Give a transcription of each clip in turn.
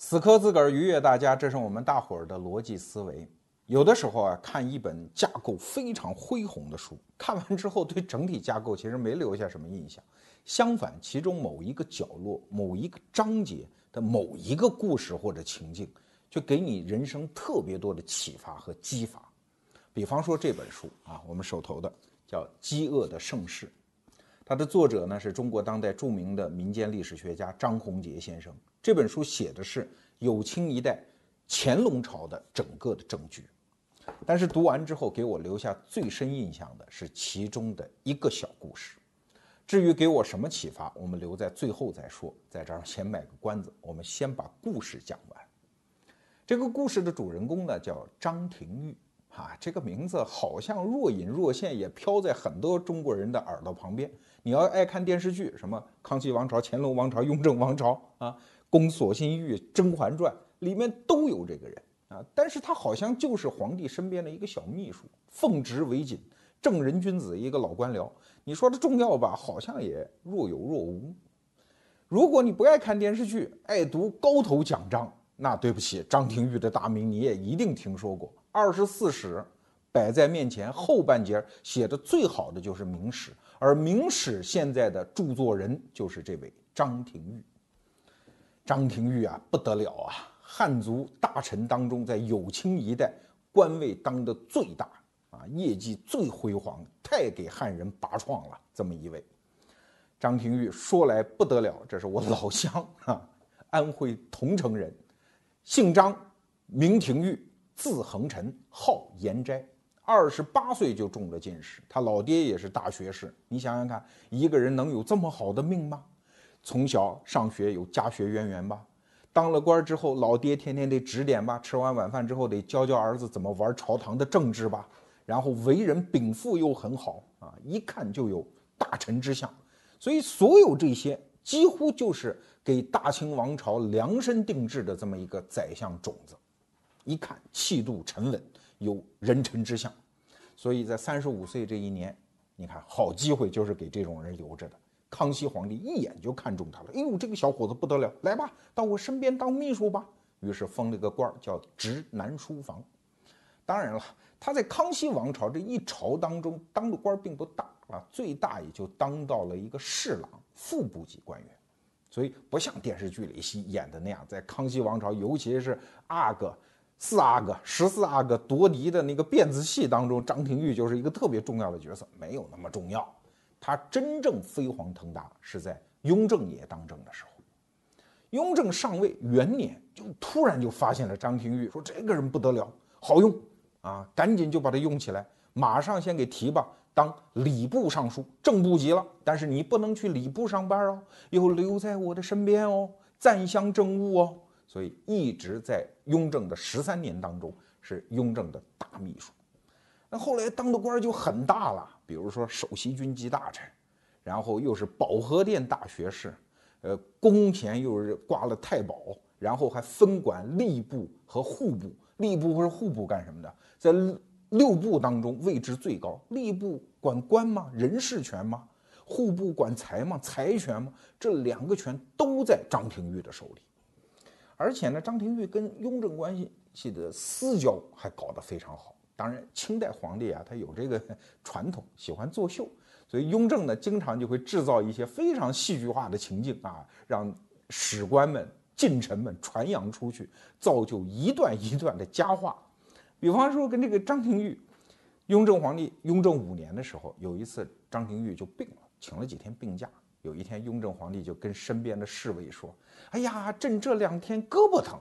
死磕自个儿，愉悦大家，这是我们大伙儿的逻辑思维。有的时候啊，看一本架构非常恢宏的书，看完之后对整体架构其实没留下什么印象。相反，其中某一个角落、某一个章节的某一个故事或者情境，就给你人生特别多的启发和激发。比方说这本书啊，我们手头的叫《饥饿的盛世》，它的作者呢是中国当代著名的民间历史学家张宏杰先生。这本书写的是有清一代乾隆朝的整个的政局，但是读完之后给我留下最深印象的是其中的一个小故事。至于给我什么启发，我们留在最后再说。在这儿先卖个关子，我们先把故事讲完。这个故事的主人公呢叫张廷玉，啊，这个名字好像若隐若现，也飘在很多中国人的耳朵旁边。你要爱看电视剧，什么康熙王朝、乾隆王朝、雍正王朝啊。宫锁心玉、甄嬛传里面都有这个人啊，但是他好像就是皇帝身边的一个小秘书，奉职为谨，正人君子，一个老官僚。你说他重要吧，好像也若有若无。如果你不爱看电视剧，爱读高头奖章，那对不起，张廷玉的大名你也一定听说过。二十四史摆在面前，后半截写的最好的就是《明史》，而《明史》现在的著作人就是这位张廷玉。张廷玉啊，不得了啊！汉族大臣当中，在有清一代官位当的最大啊，业绩最辉煌，太给汉人拔创了。这么一位张廷玉，说来不得了，这是我老乡啊，安徽桐城人，姓张，名廷玉，字恒臣，号延斋。二十八岁就中了进士，他老爹也是大学士。你想想看，一个人能有这么好的命吗？从小上学有家学渊源吧，当了官之后，老爹天天得指点吧，吃完晚饭之后得教教儿子怎么玩朝堂的政治吧，然后为人禀赋又很好啊，一看就有大臣之相，所以所有这些几乎就是给大清王朝量身定制的这么一个宰相种子，一看气度沉稳，有人臣之相，所以在三十五岁这一年，你看好机会就是给这种人留着的。康熙皇帝一眼就看中他了，哎呦，这个小伙子不得了，来吧，到我身边当秘书吧。于是封了个官儿，叫直南书房。当然了，他在康熙王朝这一朝当中当的官并不大啊，最大也就当到了一个侍郎、副部级官员。所以不像电视剧里戏演的那样，在康熙王朝，尤其是阿哥、四阿哥、十四阿哥夺嫡的那个辫子戏当中，张廷玉就是一个特别重要的角色，没有那么重要。他真正飞黄腾达是在雍正爷当政的时候。雍正上位元年，就突然就发现了张廷玉，说这个人不得了，好用啊，赶紧就把他用起来，马上先给提拔，当礼部尚书，正部级了。但是你不能去礼部上班哦，要留在我的身边哦，暂相政务哦。所以一直在雍正的十三年当中是雍正的大秘书。那后来当的官就很大了。比如说首席军机大臣，然后又是保和殿大学士，呃，宫前又是挂了太保，然后还分管吏部和户部。吏部或者户部干什么的？在六部当中位置最高。吏部管官吗？人事权吗？户部管财吗？财权吗？这两个权都在张廷玉的手里。而且呢，张廷玉跟雍正关系的私交还搞得非常好。当然，清代皇帝啊，他有这个 传统，喜欢作秀，所以雍正呢，经常就会制造一些非常戏剧化的情境啊，让史官们、近臣们传扬出去，造就一段一段的佳话。比方说，跟这个张廷玉，雍正皇帝雍正五年的时候，有一次张廷玉就病了，请了几天病假。有一天，雍正皇帝就跟身边的侍卫说：“哎呀，朕这两天胳膊疼。”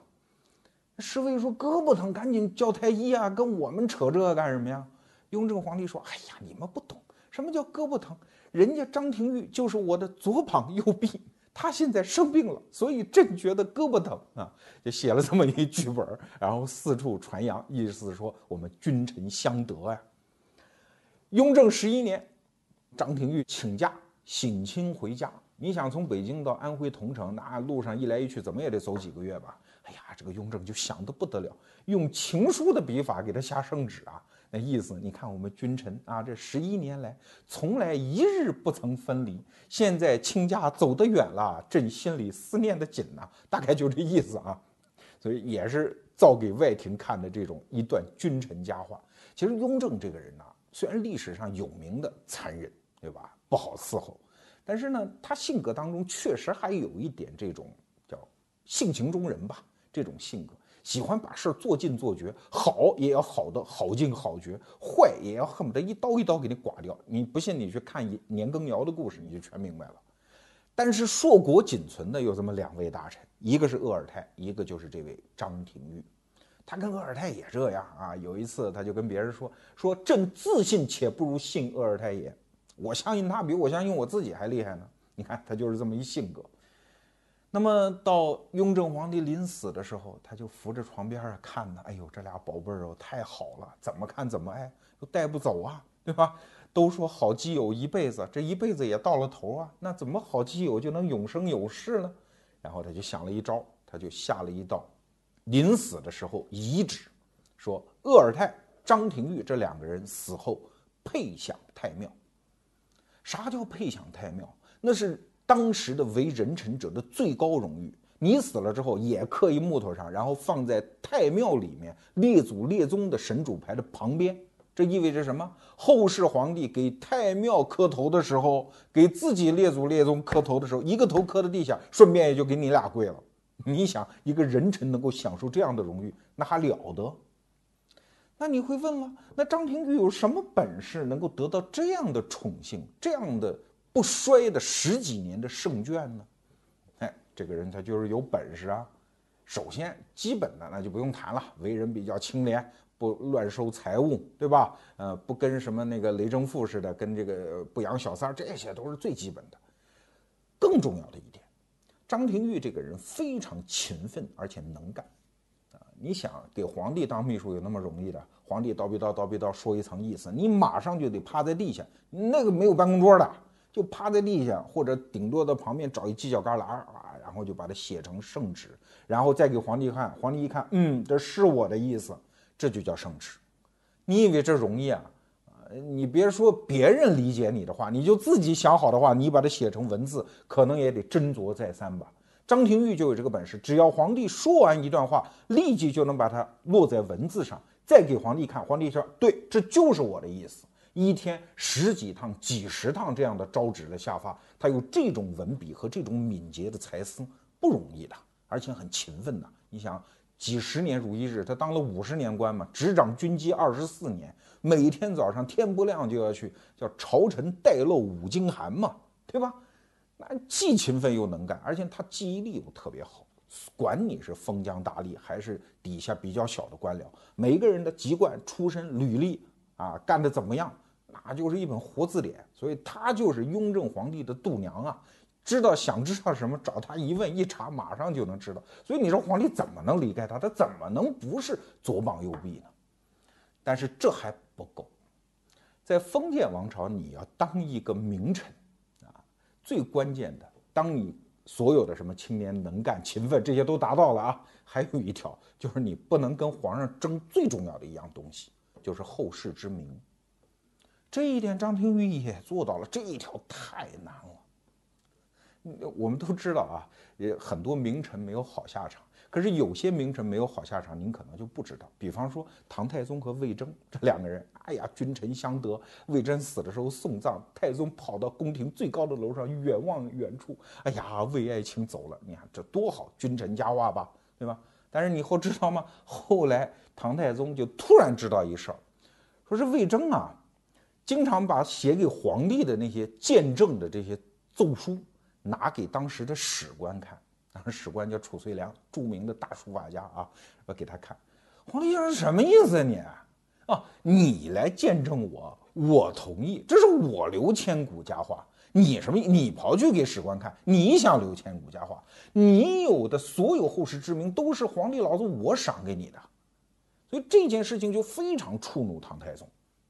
侍卫说：“胳膊疼，赶紧叫太医啊！跟我们扯这干什么呀？”雍正皇帝说：“哎呀，你们不懂什么叫胳膊疼。人家张廷玉就是我的左膀右臂，他现在生病了，所以朕觉得胳膊疼啊，就写了这么一剧本，然后四处传扬，意思是说我们君臣相得呀。”雍正十一年，张廷玉请假省亲回家。你想从北京到安徽桐城，那路上一来一去，怎么也得走几个月吧？哎呀，这个雍正就想得不得了，用情书的笔法给他下圣旨啊！那意思，你看我们君臣啊，这十一年来从来一日不曾分离，现在亲家走得远了，朕心里思念的紧呐，大概就这意思啊。所以也是造给外廷看的这种一段君臣佳话。其实雍正这个人呢，虽然历史上有名的残忍，对吧？不好伺候，但是呢，他性格当中确实还有一点这种叫性情中人吧，这种性格。喜欢把事儿做尽做绝，好也要好的好尽好绝，坏也要恨不得一刀一刀给你剐掉。你不信，你去看年羹尧的故事，你就全明白了。但是硕果仅存的有这么两位大臣，一个是鄂尔泰，一个就是这位张廷玉。他跟鄂尔泰也这样啊。有一次他就跟别人说：“说朕自信且不如信鄂尔泰也，我相信他比我相信我自己还厉害呢。”你看他就是这么一性格。那么到雍正皇帝临死的时候，他就扶着床边啊看呢，哎呦，这俩宝贝儿哦，太好了，怎么看怎么爱，又带不走啊，对吧？都说好基友一辈子，这一辈子也到了头啊，那怎么好基友就能永生有世呢？然后他就想了一招，他就下了一道临死的时候遗旨，说鄂尔泰、张廷玉这两个人死后配享太庙。啥叫配享太庙？那是。当时的为人臣者的最高荣誉，你死了之后也刻一木头上，然后放在太庙里面列祖列宗的神主牌的旁边。这意味着什么？后世皇帝给太庙磕头的时候，给自己列祖列宗磕头的时候，一个头磕在地下，顺便也就给你俩跪了。你想，一个人臣能够享受这样的荣誉，那还了得？那你会问了，那张廷玉有什么本事能够得到这样的宠幸？这样的？不衰的十几年的胜券呢？哎，这个人他就是有本事啊。首先，基本的那就不用谈了，为人比较清廉，不乱收财物，对吧？呃，不跟什么那个雷政富似的，跟这个不养小三儿，这些都是最基本的。更重要的一点，张廷玉这个人非常勤奋而且能干啊。你想给皇帝当秘书有那么容易的？皇帝叨逼叨叨逼叨说一层意思，你马上就得趴在地下，那个没有办公桌的。就趴在地下，或者顶多在旁边找一犄角旮旯啊，然后就把它写成圣旨，然后再给皇帝看。皇帝一看，嗯，这是我的意思，这就叫圣旨。你以为这容易啊？你别说别人理解你的话，你就自己想好的话，你把它写成文字，可能也得斟酌再三吧。张廷玉就有这个本事，只要皇帝说完一段话，立即就能把它落在文字上，再给皇帝看。皇帝说，对，这就是我的意思。一天十几趟、几十趟这样的招旨的下发，他有这种文笔和这种敏捷的才思不容易的，而且很勤奋的。你想，几十年如一日，他当了五十年官嘛，执掌军机二十四年，每天早上天不亮就要去叫朝臣待漏五经函嘛，对吧？那既勤奋又能干，而且他记忆力又特别好，管你是封疆大吏还是底下比较小的官僚，每个人的籍贯、出身、履历啊，干的怎么样？那就是一本活字典，所以他就是雍正皇帝的度娘啊，知道想知道什么找他一问一查，马上就能知道。所以你说皇帝怎么能离开他？他怎么能不是左膀右臂呢？但是这还不够，在封建王朝，你要当一个名臣啊，最关键的，当你所有的什么青年能干、勤奋这些都达到了啊，还有一条就是你不能跟皇上争最重要的一样东西，就是后世之名。这一点张廷玉也做到了，这一条太难了。我们都知道啊，也很多名臣没有好下场，可是有些名臣没有好下场，您可能就不知道。比方说唐太宗和魏征这两个人，哎呀，君臣相得。魏征死的时候送葬，太宗跑到宫廷最高的楼上远望远处，哎呀，魏爱卿走了，你看这多好，君臣佳话吧，对吧？但是你后知道吗？后来唐太宗就突然知道一事儿，说是魏征啊。经常把写给皇帝的那些见证的这些奏书拿给当时的史官看，当时史官叫褚遂良，著名的大书法家啊，我给他看，皇帝说什么意思啊你？啊，你来见证我，我同意，这是我留千古佳话，你什么？你跑去给史官看，你想留千古佳话，你有的所有后世之名都是皇帝老子我赏给你的，所以这件事情就非常触怒唐太宗。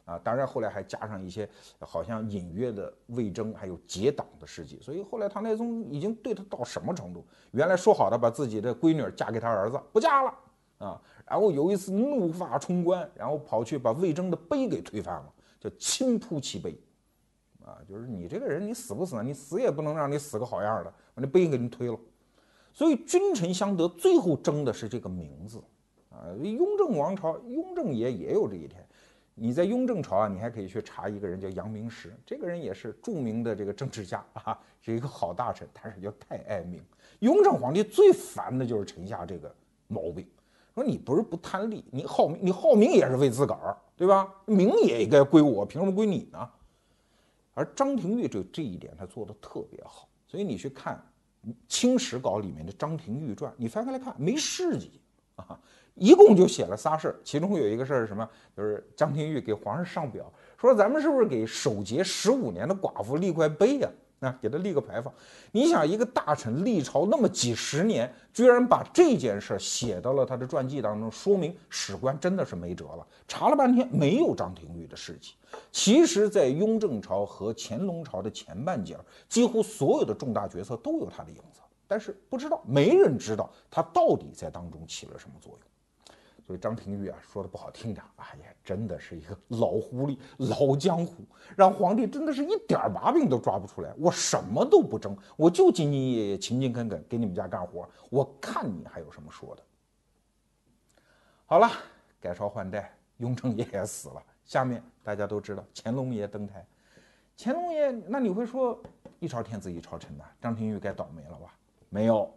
啊，当然后来还加上一些好像隐约的魏征还有结党的事迹，所以后来唐太宗已经对他到什么程度？原来说好的把自己的闺女嫁给他儿子，不嫁了啊！然后有一次怒发冲冠，然后跑去把魏征的碑给推翻了，叫亲扑其碑，啊，就是你这个人你死不死？你死也不能让你死个好样的，把那碑给你推了。所以君臣相得，最后争的是这个名字啊。雍正王朝，雍正爷也有这一天。你在雍正朝啊，你还可以去查一个人叫杨明时，这个人也是著名的这个政治家啊，是一个好大臣，但是叫太爱民。雍正皇帝最烦的就是臣下这个毛病，说你不是不贪利，你好名，你好名也是为自个儿，对吧？名也应该归我，凭什么归你呢？而张廷玉这这一点他做的特别好，所以你去看《清史稿》里面的张廷玉传，你翻开来看没事迹啊，一共就写了仨事儿，其中有一个事儿是什么？就是张廷玉给皇上上表，说咱们是不是给守节十五年的寡妇立块碑呀？啊，给他立个牌坊。你想，一个大臣历朝那么几十年，居然把这件事写到了他的传记当中，说明史官真的是没辙了。查了半天，没有张廷玉的事迹。其实，在雍正朝和乾隆朝的前半截，几乎所有的重大决策都有他的影子，但是不知道，没人知道他到底在当中起了什么作用。所以张廷玉啊，说的不好听点，哎呀，真的是一个老狐狸、老江湖，让皇帝真的是一点把柄都抓不出来。我什么都不争，我就兢兢业业、勤勤恳恳给你们家干活，我看你还有什么说的。好了，改朝换代，雍正爷也死了，下面大家都知道乾隆爷登台。乾隆爷，那你会说一朝天子一朝臣呐，张廷玉该倒霉了吧？没有，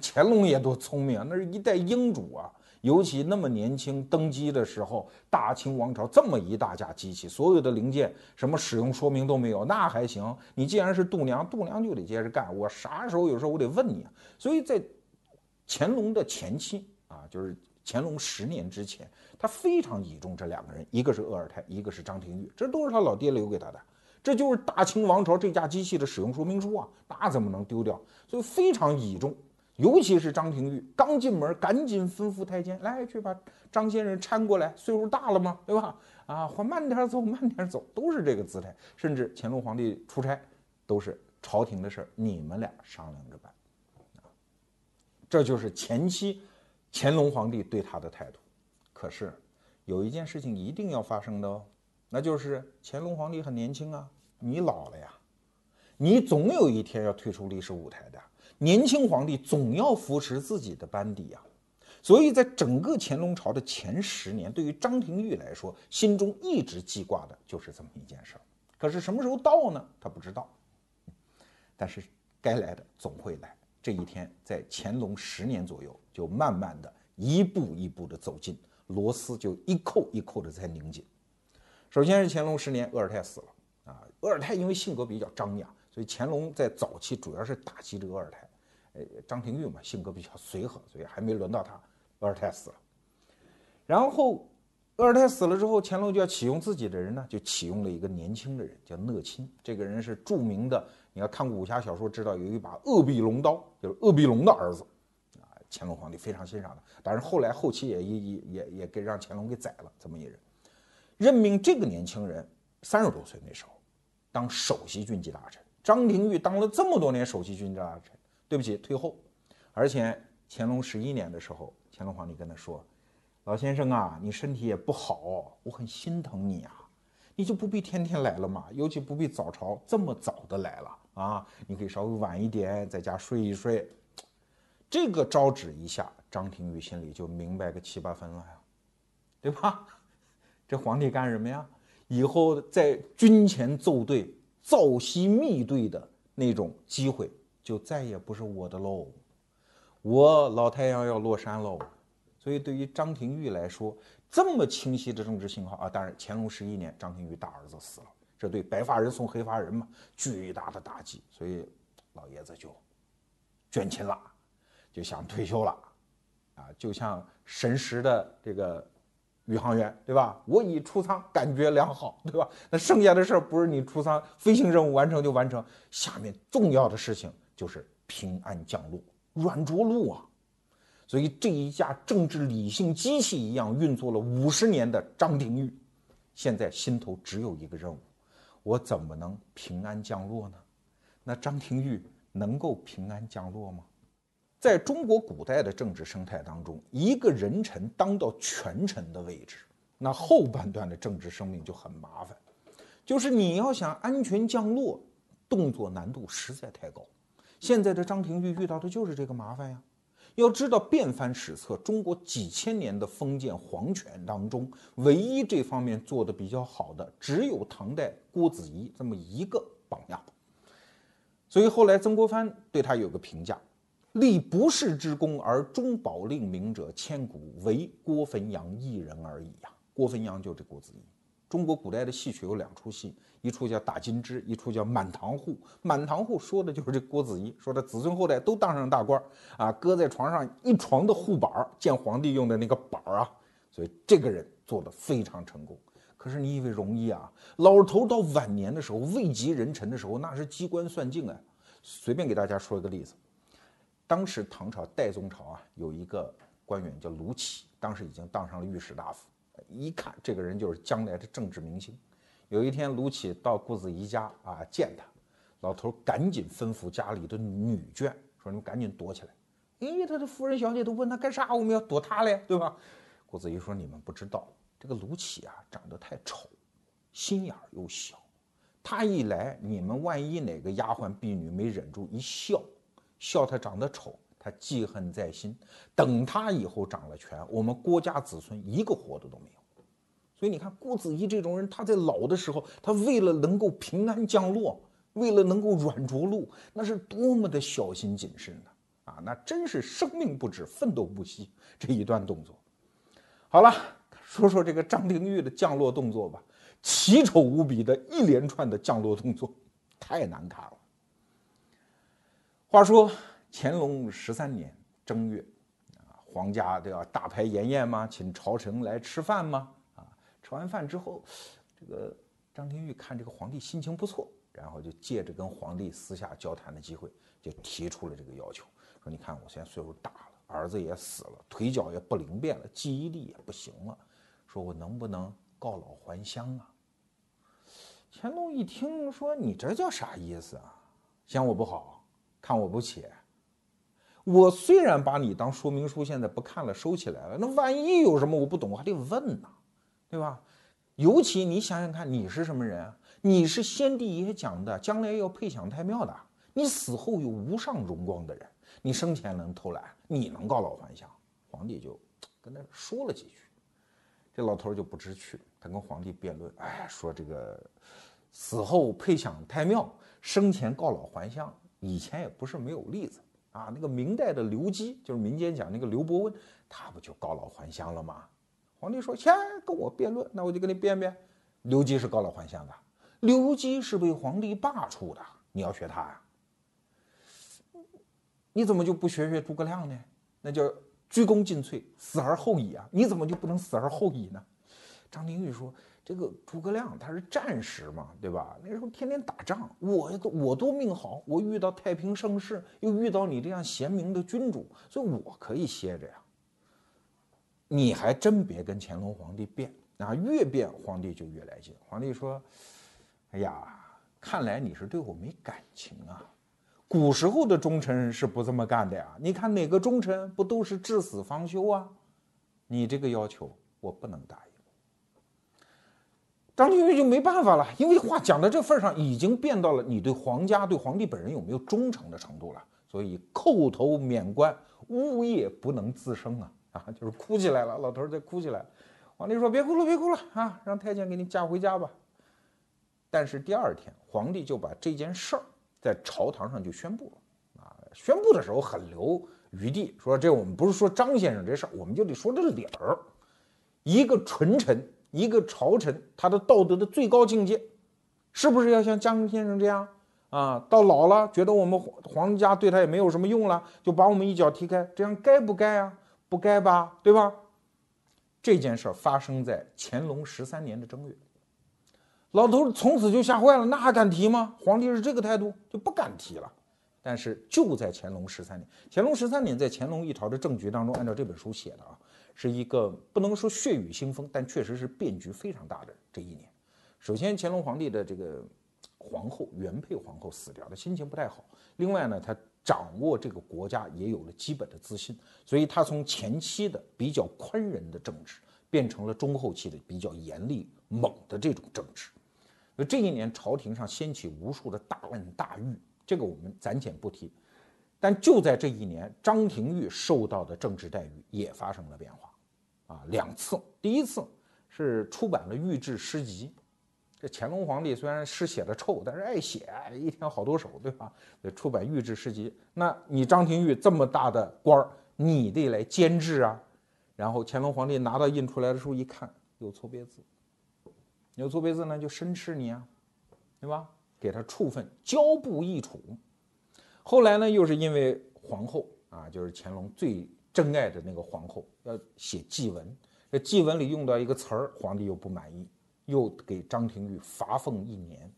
乾隆爷多聪明啊，那是一代英主啊。尤其那么年轻登基的时候，大清王朝这么一大架机器，所有的零件什么使用说明都没有，那还行。你既然是度娘，度娘就得接着干。我啥时候有时候我得问你啊。所以在乾隆的前期啊，就是乾隆十年之前，他非常倚重这两个人，一个是鄂尔泰，一个是张廷玉，这都是他老爹留给他的，这就是大清王朝这架机器的使用说明书啊，那怎么能丢掉？所以非常倚重。尤其是张廷玉刚进门，赶紧吩咐太监来去把张先生搀过来，岁数大了嘛，对吧？啊，缓慢点走，慢点走，都是这个姿态。甚至乾隆皇帝出差，都是朝廷的事儿，你们俩商量着办。这就是前期乾隆皇帝对他的态度。可是有一件事情一定要发生的哦，那就是乾隆皇帝很年轻啊，你老了呀，你总有一天要退出历史舞台的。年轻皇帝总要扶持自己的班底啊，所以在整个乾隆朝的前十年，对于张廷玉来说，心中一直记挂的就是这么一件事儿。可是什么时候到呢？他不知道。但是该来的总会来，这一天在乾隆十年左右，就慢慢的一步一步的走近，螺丝就一扣一扣的在拧紧。首先是乾隆十年，鄂尔泰死了啊。鄂尔泰因为性格比较张扬，所以乾隆在早期主要是打击这个鄂尔泰。呃，张廷玉嘛，性格比较随和，所以还没轮到他。鄂尔泰死了，然后鄂尔泰死了之后，乾隆就要启用自己的人呢，就启用了一个年轻的人，叫讷亲。这个人是著名的，你要看武侠小说，知道有一把鄂必龙刀，就是鄂必龙的儿子啊。乾隆皇帝非常欣赏的，但是后来后期也也也也给让乾隆给宰了这么一人。任命这个年轻人三十多岁那时候当首席军机大臣。张廷玉当了这么多年首席军机大臣。对不起，退后。而且乾隆十一年的时候，乾隆皇帝跟他说：“老先生啊，你身体也不好，我很心疼你啊，你就不必天天来了嘛，尤其不必早朝这么早的来了啊，你可以稍微晚一点在家睡一睡。”这个招旨一下，张廷玉心里就明白个七八分了呀，对吧？这皇帝干什么呀？以后在军前奏对、造息密对的那种机会。就再也不是我的喽，我老太阳要落山喽，所以对于张廷玉来说，这么清晰的政治信号啊！当然，乾隆十一年，张廷玉大儿子死了，这对白发人送黑发人嘛，巨大的打击，所以老爷子就捐亲了，就想退休了，啊，就像神时的这个宇航员，对吧？我已出舱，感觉良好，对吧？那剩下的事儿不是你出舱飞行任务完成就完成，下面重要的事情。就是平安降落，软着陆啊！所以这一架政治理性机器一样运作了五十年的张廷玉，现在心头只有一个任务：我怎么能平安降落呢？那张廷玉能够平安降落吗？在中国古代的政治生态当中，一个人臣当到权臣的位置，那后半段的政治生命就很麻烦，就是你要想安全降落，动作难度实在太高。现在的张廷玉遇到的就是这个麻烦呀。要知道，遍翻史册，中国几千年的封建皇权当中，唯一这方面做的比较好的，只有唐代郭子仪这么一个榜样。所以后来曾国藩对他有个评价：“立不世之功而终保令名者，千古唯郭汾阳一人而已呀。”郭汾阳就这郭子仪。中国古代的戏曲有两出戏，一出叫《打金枝》，一出叫《满堂户》。满堂户说的就是这郭子仪，说的子孙后代都当上大官啊，搁在床上一床的护板见皇帝用的那个板儿啊，所以这个人做的非常成功。可是你以为容易啊？老头到晚年的时候，位极人臣的时候，那是机关算尽啊。随便给大家说一个例子，当时唐朝代宗朝啊，有一个官员叫卢杞，当时已经当上了御史大夫。一看这个人就是将来的政治明星。有一天，卢杞到顾子仪家啊见他，老头赶紧吩咐家里的女眷说：“你们赶紧躲起来。”哎，他的夫人小姐都问他干啥？我们要躲他嘞，对吧？顾子仪说：“你们不知道，这个卢杞啊长得太丑，心眼又小。他一来，你们万一哪个丫鬟婢女没忍住一笑，笑他长得丑。”他记恨在心，等他以后掌了权，我们郭家子孙一个活的都没有。所以你看，郭子仪这种人，他在老的时候，他为了能够平安降落，为了能够软着陆，那是多么的小心谨慎呢？啊，那真是生命不止，奋斗不息这一段动作。好了，说说这个张廷玉的降落动作吧，奇丑无比的一连串的降落动作，太难看了。话说。乾隆十三年正月，啊，皇家都要大排筵宴吗？请朝臣来吃饭吗？啊，吃完饭之后，这个张廷玉看这个皇帝心情不错，然后就借着跟皇帝私下交谈的机会，就提出了这个要求，说：“你看我现在岁数大了，儿子也死了，腿脚也不灵便了，记忆力也不行了，说我能不能告老还乡啊？”乾隆一听说：“你这叫啥意思啊？嫌我不好，看我不起？”我虽然把你当说明书，现在不看了，收起来了。那万一有什么我不懂，我还得问呢，对吧？尤其你想想看，你是什么人？你是先帝爷讲的，将来要配享太庙的。你死后有无上荣光的人，你生前能偷懒，你能告老还乡？皇帝就跟他说了几句，这老头就不知趣，他跟皇帝辩论，哎，说这个死后配享太庙，生前告老还乡，以前也不是没有例子。啊，那个明代的刘基，就是民间讲那个刘伯温，他不就告老还乡了吗？皇帝说：“先跟我辩论，那我就跟你辩辩。”刘基是告老还乡的，刘基是被皇帝罢黜的，你要学他呀？你怎么就不学学诸葛亮呢？那叫鞠躬尽瘁，死而后已啊！你怎么就不能死而后已呢？张廷玉说。这个诸葛亮他是战士嘛，对吧？那时候天天打仗，我我多命好，我遇到太平盛世，又遇到你这样贤明的君主，所以我可以歇着呀。你还真别跟乾隆皇帝辩啊，越辩皇帝就越来劲。皇帝说：“哎呀，看来你是对我没感情啊。古时候的忠臣是不这么干的呀。你看哪个忠臣不都是至死方休啊？你这个要求我不能答应。”张廷玉就没办法了，因为话讲到这份上，已经变到了你对皇家、对皇帝本人有没有忠诚的程度了，所以叩头免官，呜咽不能自生啊啊，就是哭起来了，老头在哭起来。皇帝说：“别哭了，别哭了啊，让太监给你嫁回家吧。”但是第二天，皇帝就把这件事儿在朝堂上就宣布了啊，宣布的时候很留余地，说这我们不是说张先生这事儿，我们就得说这理儿，一个纯臣。一个朝臣，他的道德的最高境界，是不是要像江先生这样啊？到老了，觉得我们皇皇家对他也没有什么用了，就把我们一脚踢开，这样该不该啊？不该吧，对吧？这件事儿发生在乾隆十三年的正月，老头从此就吓坏了，那还敢提吗？皇帝是这个态度，就不敢提了。但是就在乾隆十三年，乾隆十三年在乾隆一朝的政局当中，按照这本书写的啊。是一个不能说血雨腥风，但确实是变局非常大的这一年。首先，乾隆皇帝的这个皇后原配皇后死掉，他心情不太好。另外呢，他掌握这个国家也有了基本的自信，所以他从前期的比较宽仁的政治，变成了中后期的比较严厉猛的这种政治。那这一年朝廷上掀起无数的大恩大狱，这个我们暂且不提。但就在这一年，张廷玉受到的政治待遇也发生了变化，啊，两次。第一次是出版了御制诗集。这乾隆皇帝虽然诗写的臭，但是爱写，一天好多首，对吧？出版御制诗集。那你张廷玉这么大的官儿，你得来监制啊。然后乾隆皇帝拿到印出来的时候一看，有错别字，有错别字呢，就申斥你啊，对吧？给他处分，交部议处。后来呢，又是因为皇后啊，就是乾隆最珍爱的那个皇后，要写祭文，这祭文里用到一个词儿，皇帝又不满意。又给张廷玉罚俸一年。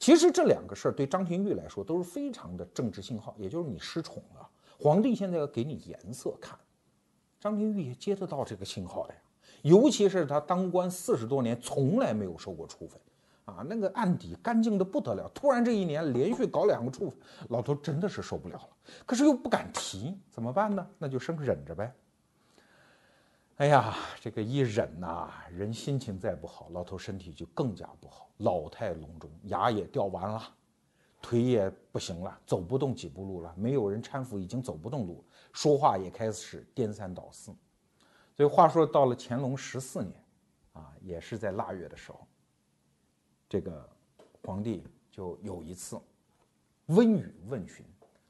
其实这两个事儿对张廷玉来说都是非常的政治信号，也就是你失宠了，皇帝现在要给你颜色看。张廷玉也接得到这个信号的呀，尤其是他当官四十多年，从来没有受过处分，啊，那个案底干净的不得了。突然这一年连续搞两个处分，老头真的是受不了了，可是又不敢提，怎么办呢？那就生忍着呗。哎呀，这个一忍呐，人心情再不好，老头身体就更加不好，老态龙钟，牙也掉完了，腿也不行了，走不动几步路了，没有人搀扶，已经走不动路，说话也开始颠三倒四。所以话说到了乾隆十四年，啊，也是在腊月的时候，这个皇帝就有一次温语问询，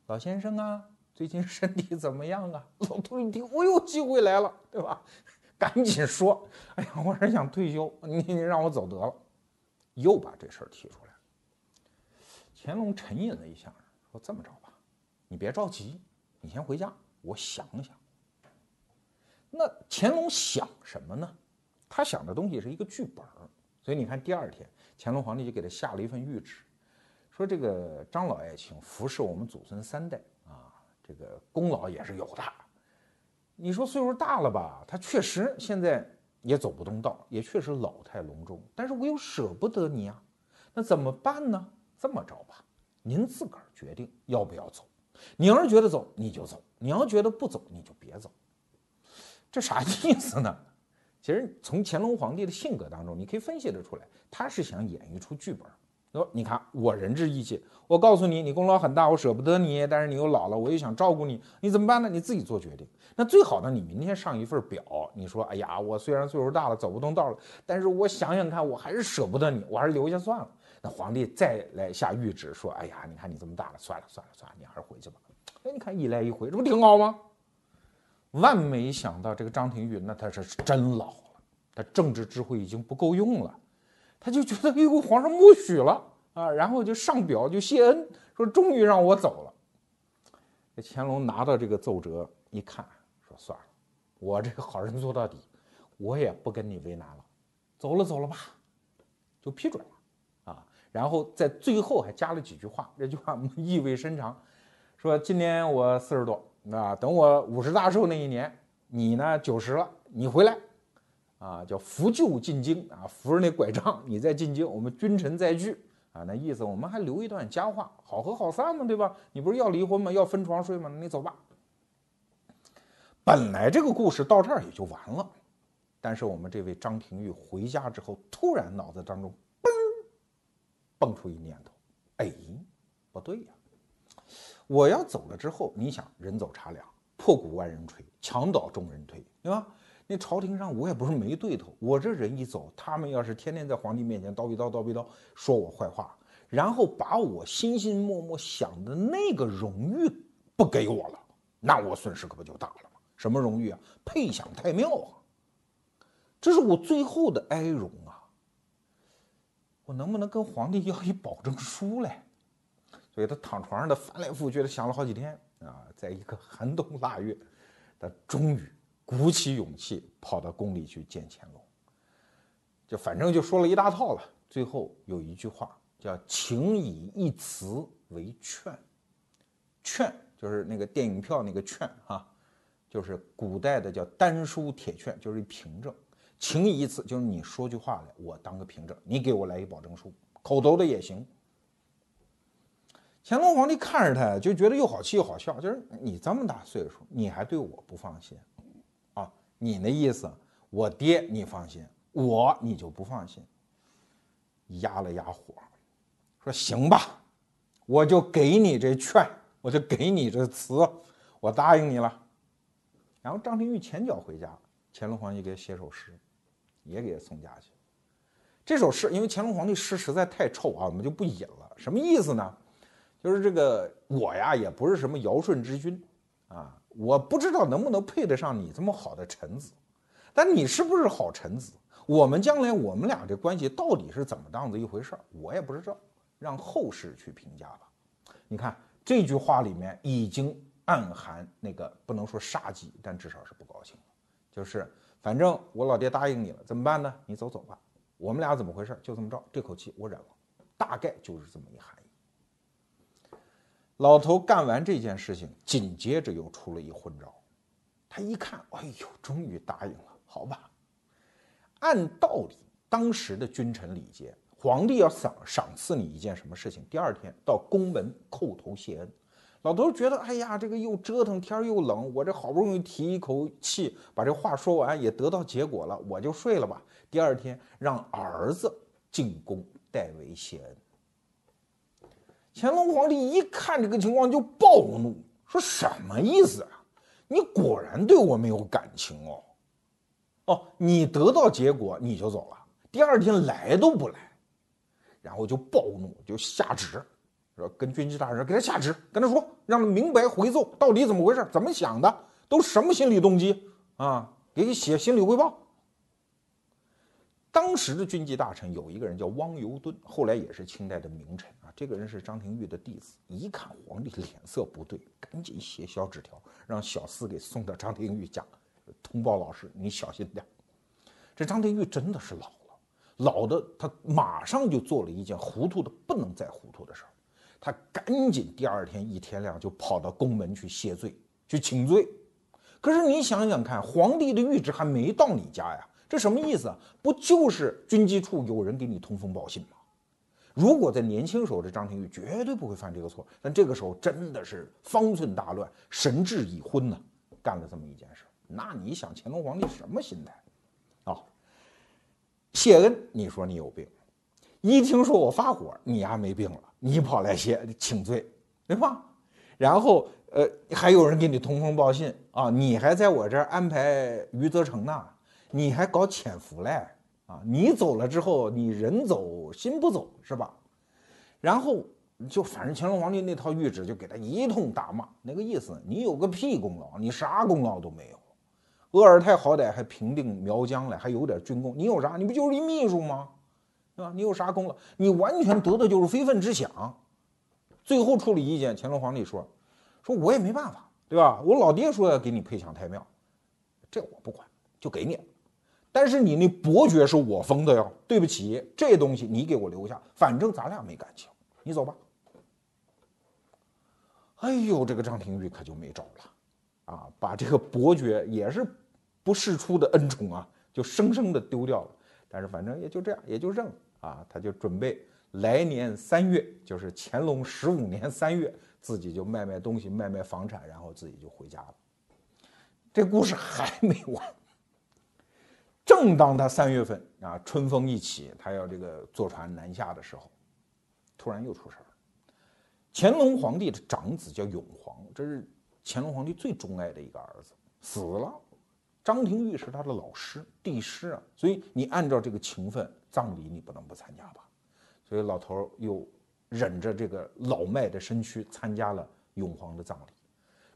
老先生啊。最近身体怎么样啊？老头一听，哦呦，机会来了，对吧？赶紧说，哎呀，我是想退休，你你让我走得了。又把这事儿提出来。乾隆沉吟了一下，说：“这么着吧，你别着急，你先回家，我想想。”那乾隆想什么呢？他想的东西是一个剧本，所以你看，第二天乾隆皇帝就给他下了一份谕旨，说这个张老爱卿服侍我们祖孙三代啊。这个功劳也是有的。你说岁数大了吧？他确实现在也走不动道，也确实老态龙钟。但是我又舍不得你啊，那怎么办呢？这么着吧，您自个儿决定要不要走。你要是觉得走，你就走；你要觉得不走，你就别走。这啥意思呢？其实从乾隆皇帝的性格当中，你可以分析得出来，他是想演一出剧本。说，你看我仁至义尽，我告诉你，你功劳很大，我舍不得你，但是你又老了，我又想照顾你，你怎么办呢？你自己做决定。那最好呢，你明天上一份表，你说，哎呀，我虽然岁数大了，走不动道了，但是我想想看，我还是舍不得你，我还是留下算了。那皇帝再来下谕旨说，哎呀，你看你这么大了，算了算了算了，你还是回去吧。哎，你看一来一回，这不挺好吗？万没想到这个张廷玉，那他是真老了，他政治智慧已经不够用了。他就觉得哎呦，皇上默许了啊，然后就上表就谢恩，说终于让我走了。这乾隆拿到这个奏折一看，说算了，我这个好人做到底，我也不跟你为难了，走了走了吧，就批准了啊。然后在最后还加了几句话，这句话意味深长，说今年我四十多啊，等我五十大寿那一年，你呢九十了，你回来。啊，叫扶柩进京啊，扶着那拐杖，你再进京，我们君臣再聚啊，那意思我们还留一段佳话，好合好散嘛，对吧？你不是要离婚吗？要分床睡吗？你走吧。本来这个故事到这儿也就完了，但是我们这位张廷玉回家之后，突然脑子当中嘣蹦出一念头，哎，不对呀，我要走了之后，你想人走茶凉，破鼓万人锤，墙倒众人推，对吧？那朝廷上我也不是没对头，我这人一走，他们要是天天在皇帝面前叨逼叨叨逼叨说我坏话，然后把我心心默默想的那个荣誉不给我了，那我损失可不就大了吗？什么荣誉啊？配享太庙啊！这是我最后的哀荣啊！我能不能跟皇帝要一保证书来？所以他躺床上的翻来覆去的想了好几天啊，在一个寒冬腊月，他终于。鼓起勇气跑到宫里去见乾隆，就反正就说了一大套了。最后有一句话叫“请以一词为劝”，劝就是那个电影票那个劝哈，就是古代的叫丹书铁券，就是一凭证。请以一词就是你说句话来，我当个凭证，你给我来一保证书，口头的也行。乾隆皇帝看着他就觉得又好气又好笑，就是你这么大岁数，你还对我不放心啊。你那意思，我爹你放心，我你就不放心。压了压火，说行吧，我就给你这券我就给你这词，我答应你了。然后张廷玉前脚回家，乾隆皇帝给写首诗，也给他送家去。这首诗因为乾隆皇帝诗实在太臭啊，我们就不引了。什么意思呢？就是这个我呀，也不是什么尧舜之君啊，我不知道能不能配得上你这么好的臣子。但你是不是好臣子？我们将来我们俩这关系到底是怎么当子一回事儿？我也不知道，让后世去评价吧。你看这句话里面已经暗含那个不能说杀机，但至少是不高兴。就是反正我老爹答应你了，怎么办呢？你走走吧。我们俩怎么回事？就这么着，这口气我忍了。大概就是这么一含。老头干完这件事情，紧接着又出了一昏招。他一看，哎呦，终于答应了。好吧，按道理，当时的君臣礼节，皇帝要赏赏赐你一件什么事情，第二天到宫门叩头谢恩。老头觉得，哎呀，这个又折腾，天又冷，我这好不容易提一口气把这话说完，也得到结果了，我就睡了吧。第二天让儿子进宫代为谢恩。乾隆皇帝一看这个情况就暴怒，说什么意思啊？你果然对我没有感情哦。哦，你得到结果你就走了，第二天来都不来，然后就暴怒，就下旨，说跟军机大人给他下旨，跟他说，让他明白回奏，到底怎么回事，怎么想的，都什么心理动机啊？给你写心理汇报。当时的军机大臣有一个人叫汪尤敦，后来也是清代的名臣啊。这个人是张廷玉的弟子，一看皇帝脸色不对，赶紧写小纸条，让小厮给送到张廷玉家。通报老师，你小心点。这张廷玉真的是老了，老的他马上就做了一件糊涂的不能再糊涂的事儿，他赶紧第二天一天亮就跑到宫门去谢罪，去请罪。可是你想想看，皇帝的谕旨还没到你家呀，这什么意思啊？不就是军机处有人给你通风报信吗？如果在年轻时候，这张廷玉绝对不会犯这个错，但这个时候真的是方寸大乱，神志已昏呢，干了这么一件事。那你想乾隆皇帝什么心态？啊，谢恩，你说你有病，一听说我发火，你丫没病了，你跑来谢请罪，对吧？然后呃，还有人给你通风报信啊，你还在我这儿安排余则成呢，你还搞潜伏嘞啊？你走了之后，你人走心不走是吧？然后就反正乾隆皇帝那套谕旨就给他一通大骂，那个意思，你有个屁功劳，你啥功劳都没有。鄂尔泰好歹还平定苗疆了，还有点军功。你有啥？你不就是一秘书吗？对吧？你有啥功劳？你完全得的就是非分之想。最后处理意见，乾隆皇帝说：“说我也没办法，对吧？我老爹说要给你配享太庙，这我不管，就给你了。但是你那伯爵是我封的哟，对不起，这东西你给我留下，反正咱俩没感情，你走吧。”哎呦，这个张廷玉可就没招了，啊，把这个伯爵也是。不世出的恩宠啊，就生生的丢掉了。但是反正也就这样，也就认了啊。他就准备来年三月，就是乾隆十五年三月，自己就卖卖东西，卖卖房产，然后自己就回家了。这故事还没完。正当他三月份啊，春风一起，他要这个坐船南下的时候，突然又出事儿了。乾隆皇帝的长子叫永璜，这是乾隆皇帝最钟爱的一个儿子，死了。张廷玉是他的老师、帝师啊，所以你按照这个情分，葬礼你不能不参加吧？所以老头又忍着这个老迈的身躯参加了永璜的葬礼。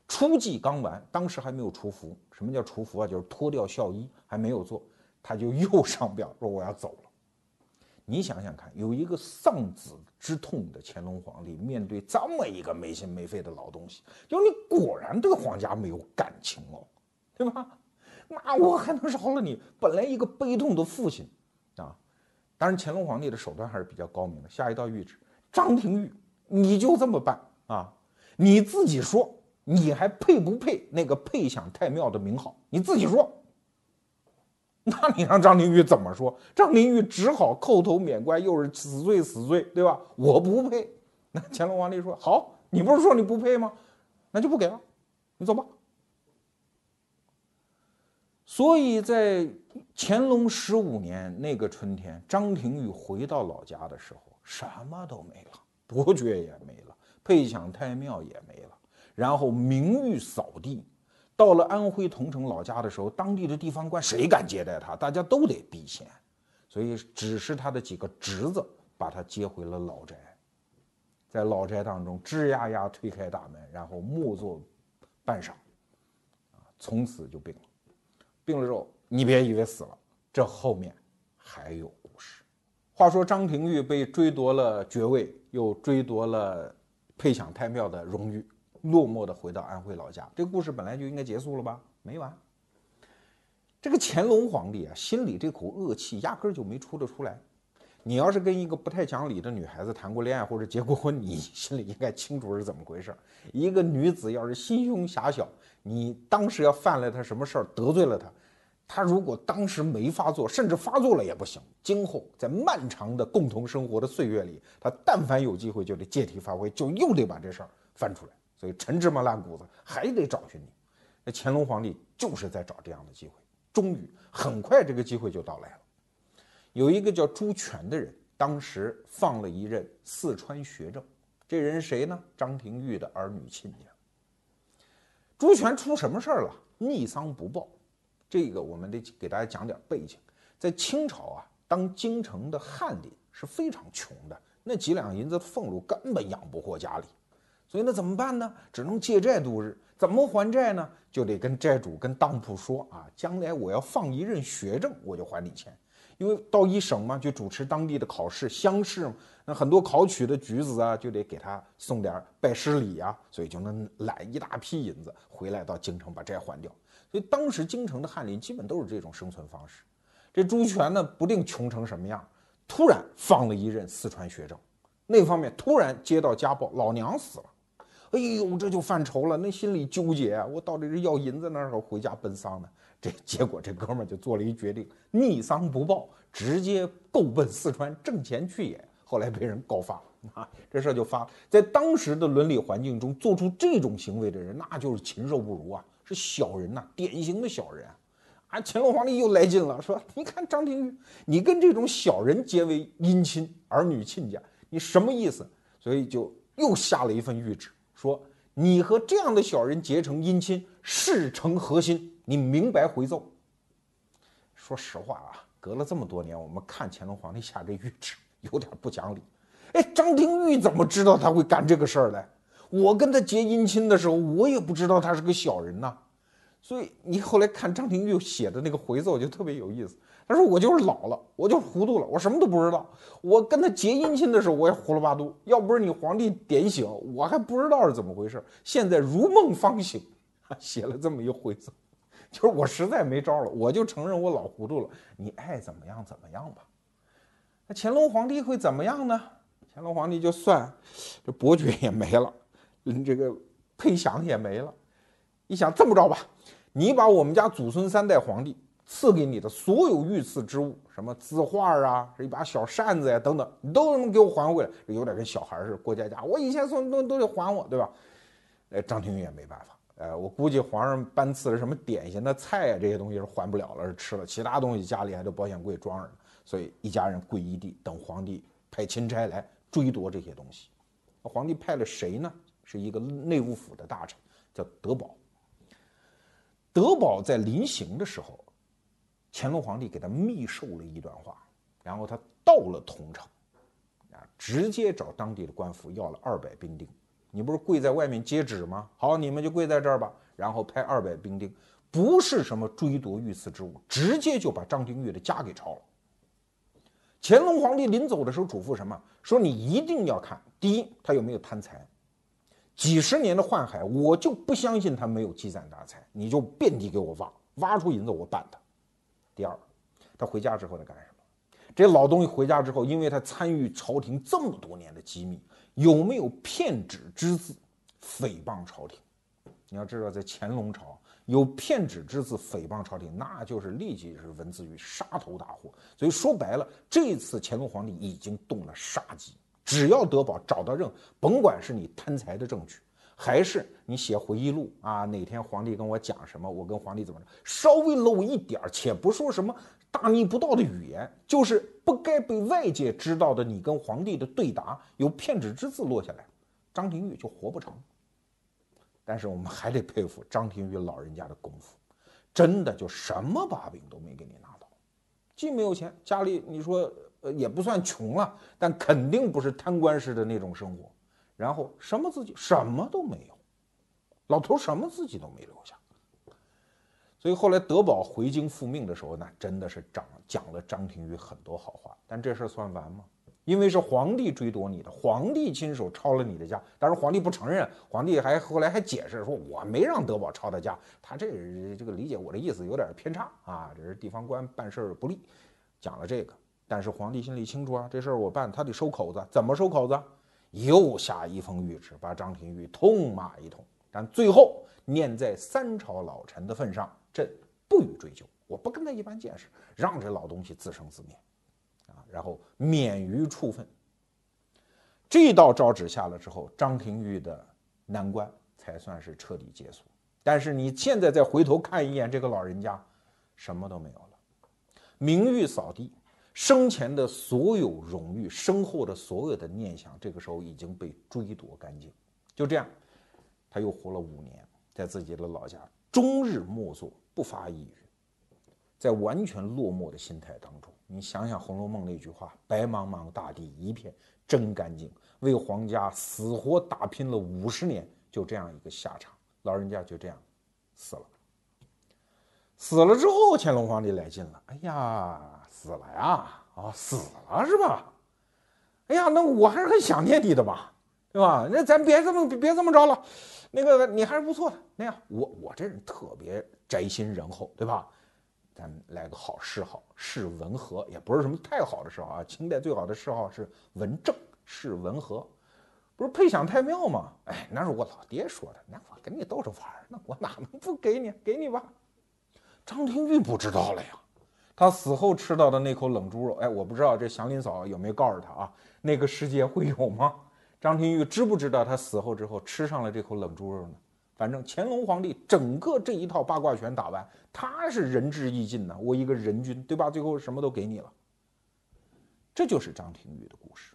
初祭刚完，当时还没有除服。什么叫除服啊？就是脱掉孝衣，还没有做，他就又上表说我要走了。你想想看，有一个丧子之痛的乾隆皇帝，面对这么一个没心没肺的老东西，就你果然对皇家没有感情哦，对吧？那我还能饶了你？本来一个悲痛的父亲，啊，当然乾隆皇帝的手段还是比较高明的。下一道谕旨：张廷玉，你就这么办啊？你自己说，你还配不配那个配享太庙的名号？你自己说。那你让张廷玉怎么说？张廷玉只好叩头免官，又是死罪死罪，对吧？我不配。那乾隆皇帝说：好，你不是说你不配吗？那就不给了，你走吧。所以在乾隆十五年那个春天，张廷玉回到老家的时候，什么都没了，伯爵也没了，配享太庙也没了，然后名誉扫地。到了安徽桐城老家的时候，当地的地方官谁敢接待他？大家都得避嫌，所以只是他的几个侄子把他接回了老宅，在老宅当中吱呀呀推开大门，然后默坐半晌，啊，从此就病了。病了之后，你别以为死了，这后面还有故事。话说张廷玉被追夺了爵位，又追夺了配享太庙的荣誉。落寞地回到安徽老家，这个故事本来就应该结束了吧？没完。这个乾隆皇帝啊，心里这口恶气压根儿就没出得出来。你要是跟一个不太讲理的女孩子谈过恋爱或者结过婚，你心里应该清楚是怎么回事。一个女子要是心胸狭小，你当时要犯了她什么事儿，得罪了她，她如果当时没发作，甚至发作了也不行。今后在漫长的共同生活的岁月里，她但凡有机会就得借题发挥，就又得把这事儿翻出来。所以陈芝麻烂谷子还得找寻你，那乾隆皇帝就是在找这样的机会。终于，很快这个机会就到来了。有一个叫朱权的人，当时放了一任四川学政，这人谁呢？张廷玉的儿女亲家。朱权出什么事儿了？逆丧不报。这个我们得给大家讲点背景。在清朝啊，当京城的翰林是非常穷的，那几两银子俸禄根本养不活家里。所以那怎么办呢？只能借债度日。怎么还债呢？就得跟债主、跟当铺说啊，将来我要放一任学政，我就还你钱。因为到一省嘛，就主持当地的考试乡试嘛，那很多考取的举子啊，就得给他送点拜师礼呀，所以就能揽一大批银子回来到京城把债还掉。所以当时京城的翰林基本都是这种生存方式。这朱权呢，不定穷成什么样，突然放了一任四川学政，那方面突然接到家暴，老娘死了。哎呦，这就犯愁了，那心里纠结啊！我到底是要银子呢，还是回家奔丧呢？这结果，这哥们儿就做了一决定，逆丧不报，直接够奔四川挣钱去也。后来被人告发 啊，这事儿就发了。在当时的伦理环境中，做出这种行为的人，那就是禽兽不如啊，是小人呐，典型的小人啊！啊，乾隆皇帝又来劲了，说：“你看张廷玉，你跟这种小人结为姻亲，儿女亲家，你什么意思？”所以就又下了一份谕旨。说你和这样的小人结成姻亲，事成何心？你明白回奏。说实话啊，隔了这么多年，我们看乾隆皇帝下这谕旨有点不讲理。哎，张廷玉怎么知道他会干这个事儿嘞？我跟他结姻亲的时候，我也不知道他是个小人呐。所以你后来看张廷玉写的那个回奏就特别有意思。他说：“我就是老了，我就糊涂了，我什么都不知道。我跟他结姻亲的时候，我也胡了八度。要不是你皇帝点醒，我还不知道是怎么回事。现在如梦方醒，写了这么一回字，就是我实在没招了，我就承认我老糊涂了。你爱怎么样怎么样吧。那乾隆皇帝会怎么样呢？乾隆皇帝就算这伯爵也没了，这个配享也没了。一想这么着吧，你把我们家祖孙三代皇帝。”赐给你的所有御赐之物，什么字画啊，是一把小扇子呀，等等，你都能给我还回来。有点跟小孩似的，过家家，我以前送的东西都得还我，对吧？哎，张廷玉也没办法，呃，我估计皇上颁赐的什么点心、的菜啊，这些东西是还不了了，是吃了。其他东西家里还得保险柜装着呢，所以一家人跪一地，等皇帝派钦差来追夺这些东西。皇帝派了谁呢？是一个内务府的大臣，叫德宝。德宝在临行的时候。乾隆皇帝给他密授了一段话，然后他到了桐城，啊，直接找当地的官府要了二百兵丁。你不是跪在外面接旨吗？好，你们就跪在这儿吧。然后派二百兵丁，不是什么追夺御赐之物，直接就把张廷玉的家给抄了。乾隆皇帝临走的时候嘱咐什么？说你一定要看，第一，他有没有贪财。几十年的宦海，我就不相信他没有积攒大财。你就遍地给我挖，挖出银子我办他。第二，他回家之后在干什么？这老东西回家之后，因为他参与朝廷这么多年的机密，有没有骗旨之字，诽谤朝廷？你要知道，在乾隆朝有骗旨之字诽谤朝廷，那就是立即是文字狱，杀头大祸。所以说白了，这次乾隆皇帝已经动了杀机，只要德宝找到任，甭管是你贪财的证据。还是你写回忆录啊？哪天皇帝跟我讲什么，我跟皇帝怎么着？稍微露一点儿，且不说什么大逆不道的语言，就是不该被外界知道的，你跟皇帝的对答有骗纸之字落下来，张廷玉就活不成。但是我们还得佩服张廷玉老人家的功夫，真的就什么把柄都没给你拿到，既没有钱，家里你说呃也不算穷了，但肯定不是贪官式的那种生活，然后什么自己什么都没有，老头什么自己都没留下。所以后来德宝回京复命的时候，那真的是讲讲了张廷玉很多好话。但这事儿算完吗？因为是皇帝追夺你的，皇帝亲手抄了你的家，当然皇帝不承认，皇帝还后来还解释说，我没让德宝抄他家，他这这个理解我的意思有点偏差啊，这是地方官办事儿不力，讲了这个。但是皇帝心里清楚啊，这事儿我办，他得收口子，怎么收口子？又下一封谕旨，把张廷玉痛骂一通。但最后念在三朝老臣的份上。朕不予追究，我不跟他一般见识，让这老东西自生自灭，啊，然后免于处分。这道诏旨下了之后，张廷玉的难关才算是彻底结束。但是你现在再回头看一眼这个老人家，什么都没有了，名誉扫地，生前的所有荣誉，身后的所有的念想，这个时候已经被追夺干净。就这样，他又活了五年，在自己的老家终日默坐。不发一语，在完全落寞的心态当中，你想想《红楼梦》那句话：“白茫茫大地一片真干净。”为皇家死活打拼了五十年，就这样一个下场，老人家就这样死了。死了之后，乾隆皇帝来劲了：“哎呀，死了呀！啊，死了是吧？哎呀，那我还是很想念你的吧，对吧？那咱别这么别这么着了，那个你还是不错的。那样，我我这人特别。”宅心仁厚，对吧？咱来个好谥号，谥文和，也不是什么太好的谥号啊。清代最好的谥号是文正，谥文和，不是配享太庙吗？哎，那是我老爹说的，那我跟你逗着玩那我哪能不给你？给你吧。张廷玉不知道了呀，他死后吃到的那口冷猪肉，哎，我不知道这祥林嫂有没有告诉他啊？那个世界会有吗？张廷玉知不知道他死后之后吃上了这口冷猪肉呢？反正乾隆皇帝整个这一套八卦拳打完，他是仁至义尽呐，我一个仁君，对吧？最后什么都给你了，这就是张廷玉的故事。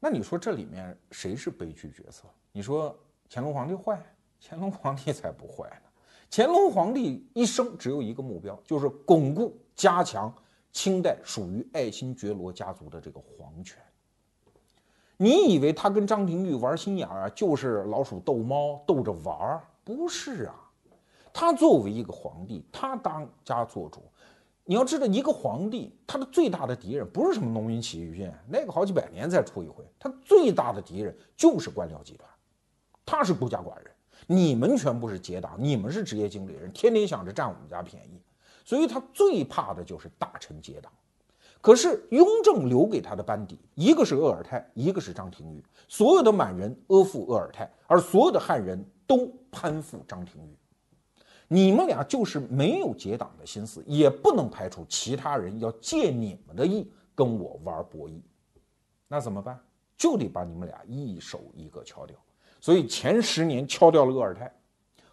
那你说这里面谁是悲剧角色？你说乾隆皇帝坏？乾隆皇帝才不坏呢！乾隆皇帝一生只有一个目标，就是巩固、加强清代属于爱新觉罗家族的这个皇权。你以为他跟张廷玉玩心眼儿啊，就是老鼠逗猫，逗着玩儿？不是啊，他作为一个皇帝，他当家做主。你要知道，一个皇帝他的最大的敌人不是什么农民起义军，那个好几百年才出一回。他最大的敌人就是官僚集团，他是孤家寡人，你们全部是结党，你们是职业经理人，天天想着占我们家便宜，所以他最怕的就是大臣结党。可是雍正留给他的班底，一个是鄂尔泰，一个是张廷玉。所有的满人阿附鄂尔泰，而所有的汉人都攀附张廷玉。你们俩就是没有结党的心思，也不能排除其他人要借你们的意跟我玩博弈。那怎么办？就得把你们俩一手一个敲掉。所以前十年敲掉了鄂尔泰，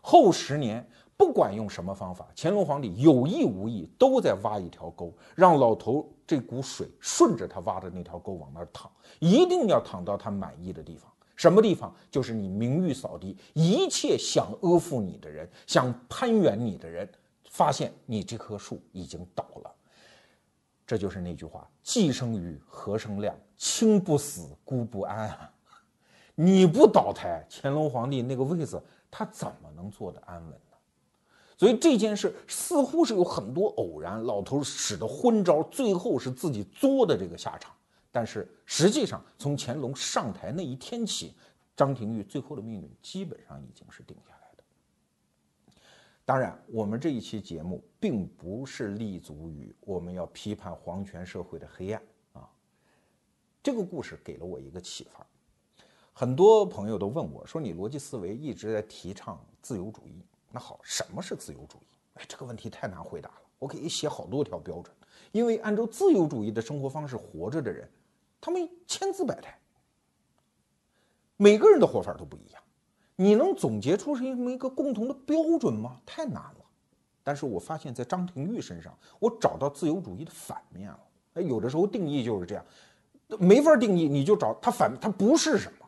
后十年。不管用什么方法，乾隆皇帝有意无意都在挖一条沟，让老头这股水顺着他挖的那条沟往那儿淌，一定要淌到他满意的地方。什么地方？就是你名誉扫地，一切想阿附你的人，想攀援你的人，发现你这棵树已经倒了。这就是那句话：既生瑜，何生亮？亲不死，孤不安啊！你不倒台，乾隆皇帝那个位子，他怎么能坐得安稳呢？所以这件事似乎是有很多偶然，老头使的昏招，最后是自己作的这个下场。但是实际上，从乾隆上台那一天起，张廷玉最后的命运基本上已经是定下来的。当然，我们这一期节目并不是立足于我们要批判皇权社会的黑暗啊。这个故事给了我一个启发。很多朋友都问我说：“你逻辑思维一直在提倡自由主义。”那好，什么是自由主义？哎，这个问题太难回答了。我可以写好多条标准，因为按照自由主义的生活方式活着的人，他们千姿百态，每个人的活法都不一样。你能总结出这么一个共同的标准吗？太难了。但是我发现，在张廷玉身上，我找到自由主义的反面了。哎，有的时候定义就是这样，没法定义，你就找他反，他不是什么。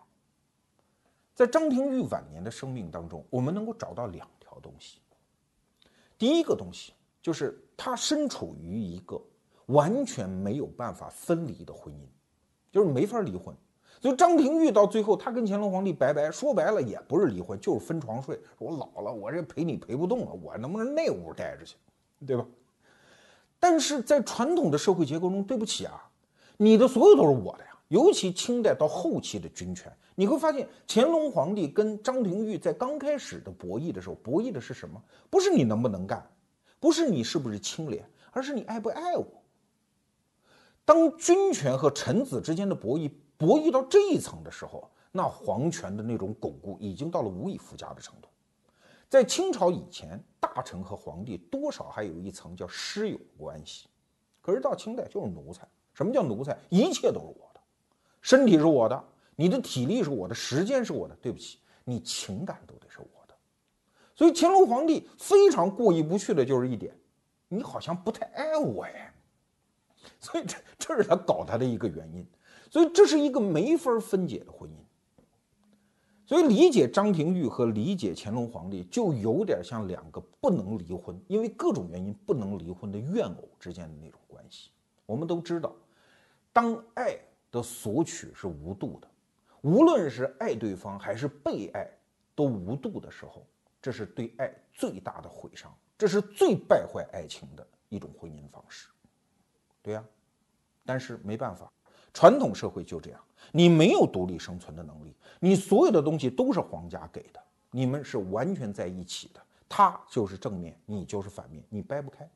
在张廷玉晚年的生命当中，我们能够找到两条东西。第一个东西就是他身处于一个完全没有办法分离的婚姻，就是没法离婚。所以张廷玉到最后，他跟乾隆皇帝拜拜，说白了也不是离婚，就是分床睡。我老了，我这陪你陪不动了，我能不能那屋待着去，对吧？但是在传统的社会结构中，对不起啊，你的所有都是我的呀。尤其清代到后期的军权，你会发现乾隆皇帝跟张廷玉在刚开始的博弈的时候，博弈的是什么？不是你能不能干，不是你是不是清廉，而是你爱不爱我。当军权和臣子之间的博弈。博弈到这一层的时候，那皇权的那种巩固已经到了无以复加的程度。在清朝以前，大臣和皇帝多少还有一层叫师友关系，可是到清代就是奴才。什么叫奴才？一切都是我，身体是我的，你的体力是我的，时间是我的。对不起，你情感都得是我的。所以乾隆皇帝非常过意不去的就是一点，你好像不太爱我哎。所以这这是他搞他的一个原因。所以这是一个没法分解的婚姻。所以理解张廷玉和理解乾隆皇帝，就有点像两个不能离婚，因为各种原因不能离婚的怨偶之间的那种关系。我们都知道，当爱的索取是无度的，无论是爱对方还是被爱都无度的时候，这是对爱最大的毁伤，这是最败坏爱情的一种婚姻方式。对呀，但是没办法。传统社会就这样，你没有独立生存的能力，你所有的东西都是皇家给的，你们是完全在一起的，他就是正面，你就是反面，你掰不开。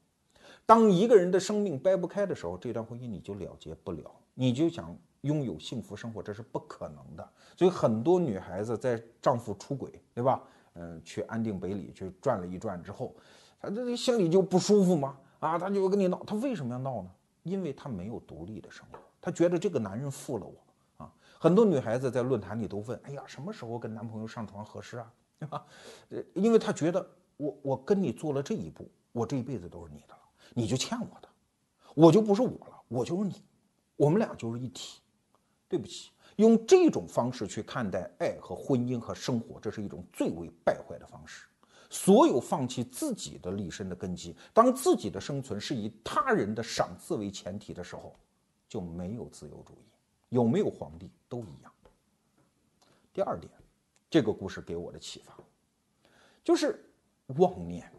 当一个人的生命掰不开的时候，这段婚姻你就了结不了，你就想拥有幸福生活，这是不可能的。所以很多女孩子在丈夫出轨，对吧？嗯，去安定北里去转了一转之后，她这心里就不舒服吗？啊，她就跟你闹，她为什么要闹呢？因为她没有独立的生活。她觉得这个男人负了我啊！很多女孩子在论坛里都问：“哎呀，什么时候跟男朋友上床合适啊？”对 吧？因为她觉得我我跟你做了这一步，我这一辈子都是你的，你就欠我的，我就不是我了，我就是你，我们俩就是一体。对不起，用这种方式去看待爱和婚姻和生活，这是一种最为败坏的方式。所有放弃自己的立身的根基，当自己的生存是以他人的赏赐为前提的时候。就没有自由主义，有没有皇帝都一样。第二点，这个故事给我的启发，就是妄念，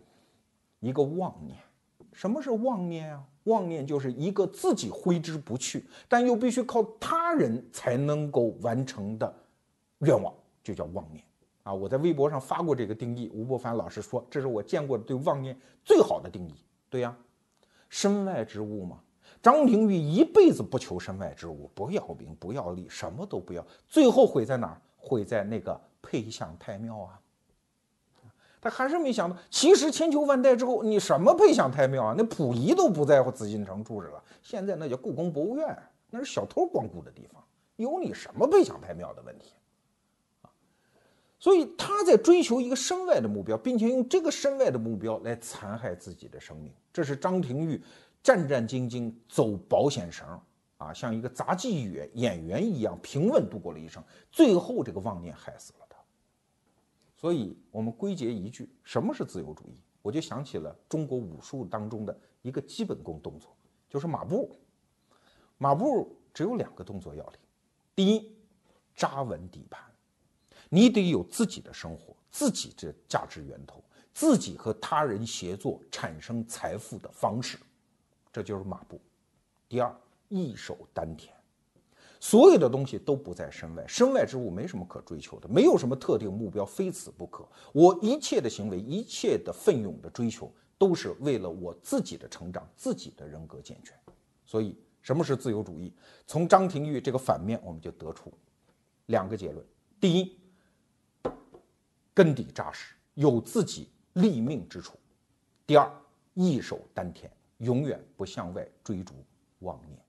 一个妄念。什么是妄念啊？妄念就是一个自己挥之不去，但又必须靠他人才能够完成的愿望，就叫妄念啊！我在微博上发过这个定义，吴伯凡老师说这是我见过的对妄念最好的定义。对呀，身外之物嘛。张廷玉一辈子不求身外之物，不要名，不要利，什么都不要，最后毁在哪儿？毁在那个配享太庙啊！他还是没想到，其实千秋万代之后，你什么配享太庙啊？那溥仪都不在乎紫禁城住着了，现在那叫故宫博物院，那是小偷光顾的地方，有你什么配享太庙的问题啊？所以他在追求一个身外的目标，并且用这个身外的目标来残害自己的生命，这是张廷玉。战战兢兢走保险绳啊，像一个杂技演演员一样平稳度过了一生，最后这个妄念害死了。所以，我们归结一句：什么是自由主义？我就想起了中国武术当中的一个基本功动作，就是马步。马步只有两个动作要领：第一，扎稳底盘，你得有自己的生活，自己的价值源头，自己和他人协作产生财富的方式。这就是马步。第二，一手丹田，所有的东西都不在身外，身外之物没什么可追求的，没有什么特定目标，非此不可。我一切的行为，一切的奋勇的追求，都是为了我自己的成长，自己的人格健全。所以，什么是自由主义？从张廷玉这个反面，我们就得出两个结论：第一，根底扎实，有自己立命之处；第二，一手丹田。永远不向外追逐妄念。